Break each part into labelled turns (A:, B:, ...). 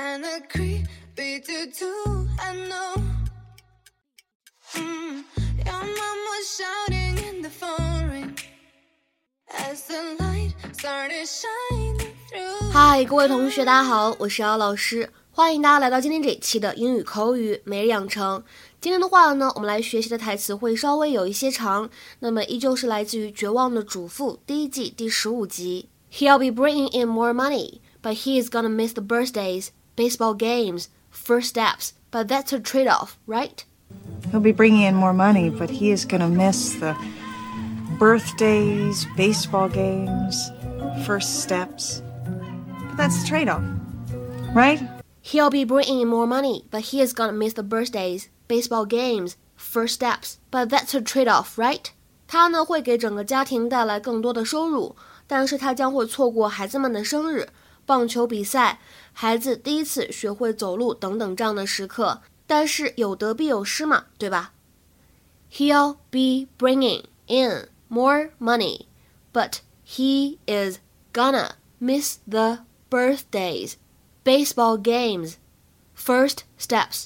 A: kinda creepy to do. I know. Mm, your mom was shouting in the phone ring as the light started shining through.
B: 嗨，各位同学，大家好，我是姚老师，欢迎大家来到今天这一期的英语口语每日养成。今天的话呢，我们来学习的台词会稍微有一些长，那么依旧是来自于《绝望的主妇》第一季第十五集。He'll be bringing in more money, but he's gonna miss the birthdays, baseball games, first steps. But that's a trade-off, right?
C: He'll be bringing in more money, but he is going to miss the birthdays, baseball games, first steps. But that's the trade off, right?
B: He'll be bringing in more money, but he is gonna miss the birthdays, baseball games, first steps. But that's a trade-off, right? 他呢会给整个家庭带来更多的收入，但是他将会错过孩子们的生日、 棒球比赛、孩子第一次学会走路等等这样的时刻。但是有得必有失嘛，对吧？He'll be bringing in more money, but he is gonna miss the birthdays, baseball games, first steps.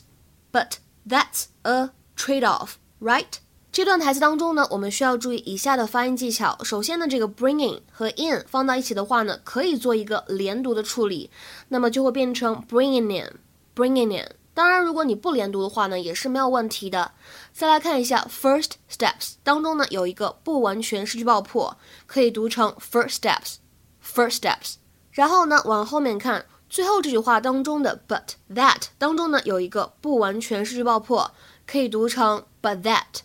B: But that's a trade-off, right? 这段台词当中呢，我们需要注意以下的发音技巧。首先呢，这个 bringing 和 in 放到一起的话呢，可以做一个连读的处理，那么就会变成 bringing in，bringing in。当然，如果你不连读的话呢，也是没有问题的。再来看一下 first steps 当中呢，有一个不完全失去爆破，可以读成 first steps，first steps。然后呢，往后面看，最后这句话当中的 but that 当中呢，有一个不完全失去爆破，可以读成 but that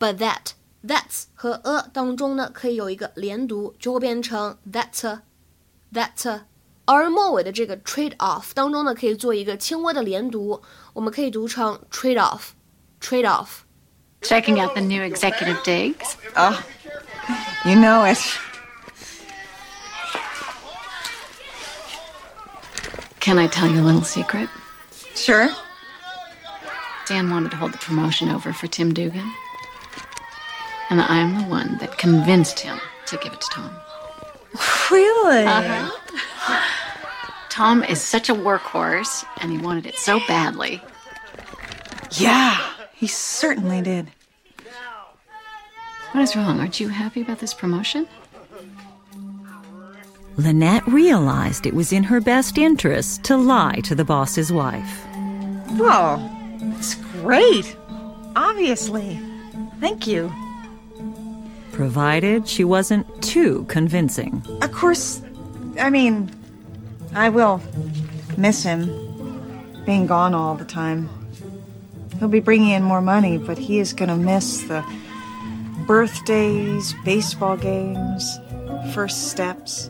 B: that，but that。that's 和 a 当中呢，可以有一个连读，就会变成 that，that。而末尾的这个 trade off 当中呢，可以做一个轻微的连读，我们可以读成 trade off，trade off。
D: Checking out the new executive digs.
C: Oh, you know it.
D: Can I tell you a little secret?
C: Sure.
D: Dan wanted to hold the promotion over for Tim Dugan. And I'm the one that convinced him to give it to Tom.
C: Really? Uh-huh.
D: Tom is such a workhorse, and he wanted it so badly.
C: Yeah, he certainly did.
D: What is wrong? Aren't you happy about this promotion?
E: Lynette realized it was in her best interest to lie to the boss's wife.
C: Oh, it's great. Obviously. Thank you.
E: Provided she wasn't too convincing.
C: Of course, I mean, I will miss him being gone all the time. He'll be bringing in more money, but he is going to miss the birthdays, baseball games, first steps.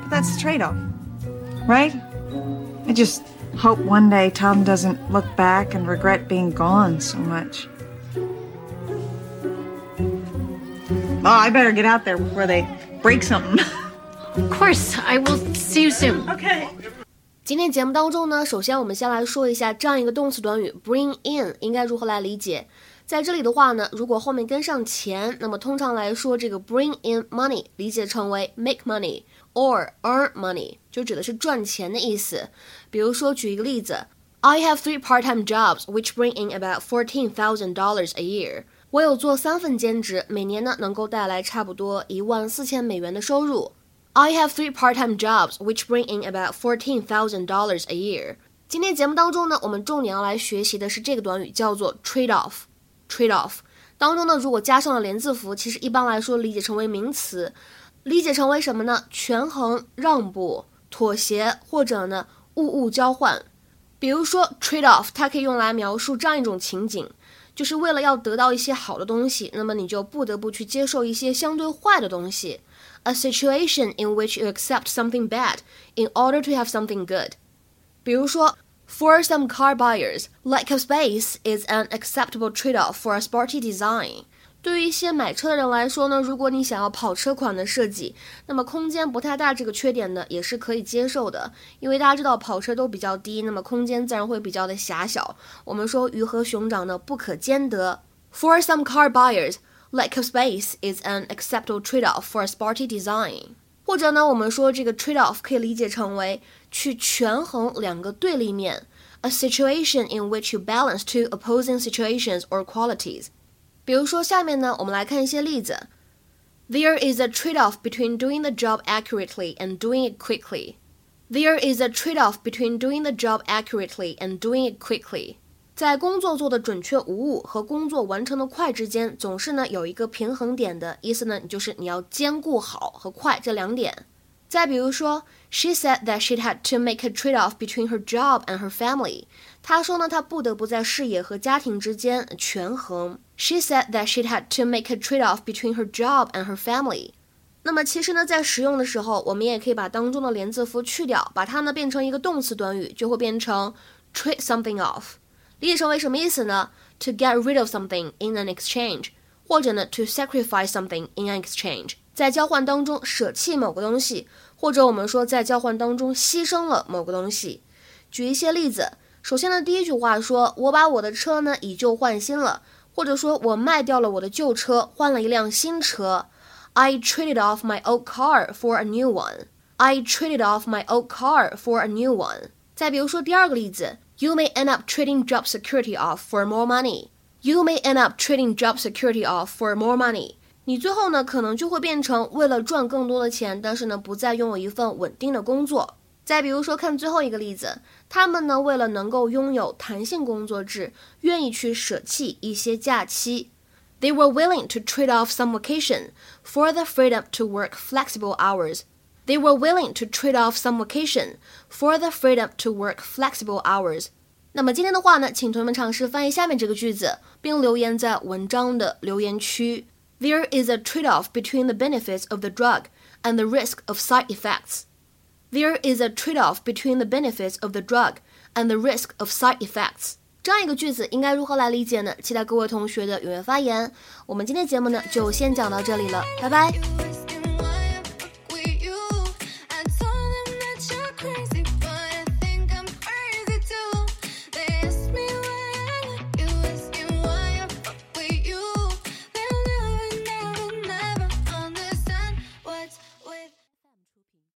C: But that's the trade off, right? I just hope one day Tom doesn't look back and regret being gone so much. Oh, I better get out there before they break something.
D: Of course, I will see you soon.
C: okay.
B: 今天节目当中呢，首先我们先来说一下这样一个动词短语 bring in 应该如何来理解。在这里的话呢，如果后面跟上钱，那么通常来说，这个 bring in money 理解成为 make money or earn money，就指的是赚钱的意思。比如说，举一个例子，I have three part-time jobs which bring in about fourteen thousand dollars a year。 我有做三份兼职，每年呢能够带来差不多一万四千美元的收入。I have three part-time jobs which bring in about fourteen thousand dollars a year。今天节目当中呢，我们重点要来学习的是这个短语，叫做 trade off。trade off 当中呢，如果加上了连字符，其实一般来说理解成为名词，理解成为什么呢？权衡、让步、妥协，或者呢物物交换。比如说 trade off，它可以用来描述这样一种情景，就是为了要得到一些好的东西，那么你就不得不去接受一些相对坏的东西。A situation in which you accept something bad in order to have something good。比如说，For some car buyers, lack of space is an acceptable trade-off for a sporty design。 对于一些买车的人来说呢，如果你想要跑车款的设计，那么空间不太大这个缺点呢也是可以接受的，因为大家知道跑车都比较低，那么空间自然会比较的狭小。我们说鱼和熊掌呢不可兼得。For some car buyers, lack of space is an acceptable trade-off for a sporty design。或者呢，我们说这个 trade off 可以理解成为去权衡两个对立面，a situation in which you balance two opposing situations or qualities。比如说下面呢，我们来看一些例子。There is a trade-off between doing the job accurately and doing it quickly. There is a trade-off between doing the job accurately and doing it quickly. 在工作做的准确无误和工作完成的快之间，总是呢有一个平衡点的意思呢，就是你要兼顾好和快这两点。再比如说，She said that she had to make a trade-off between her job and her family. 她说呢，她不得不在事业和家庭之间权衡。 She said that she had to make a trade-off between her job and her family. 那么其实呢，在使用的时候，我们也可以把当中的连字符去掉，把它呢变成一个动词短语，就会变成 trade something off。理解成为什么意思呢？To get rid of something in an exchange，或者呢，to sacrifice something in an exchange，在交换当中舍弃某个东西，或者我们说在交换当中牺牲了某个东西。举一些例子，首先呢，第一句话说，我把我的车呢以旧换新了。或者说我卖掉了我的旧车，换了一辆新车。I traded off my old car for a new one. I traded off my old car for a new one. 再比如说第二个例子，You may end up trading job security off for more money. You may end up trading job security off for more money. 你最后呢，可能就会变成为了赚更多的钱，但是呢，不再拥有一份稳定的工作。 再比如说，看最后一个例子，他们呢为了能够拥有弹性工作制，愿意去舍弃一些假期。They were willing to trade off some vacation for the freedom to work flexible hours. They were willing to trade off some vacation for the freedom to work flexible hours. 那么今天的话呢，请同学们尝试翻译下面这个句子，并留言在文章的留言区。There is a trade-off between the benefits of the drug and the risk of side effects. There is a trade-off between the benefits of the drug and the risk of side effects。这样一个句子应该如何来理解呢？期待各位同学的踊跃发言。我们今天节目呢就先讲到这里了，拜拜。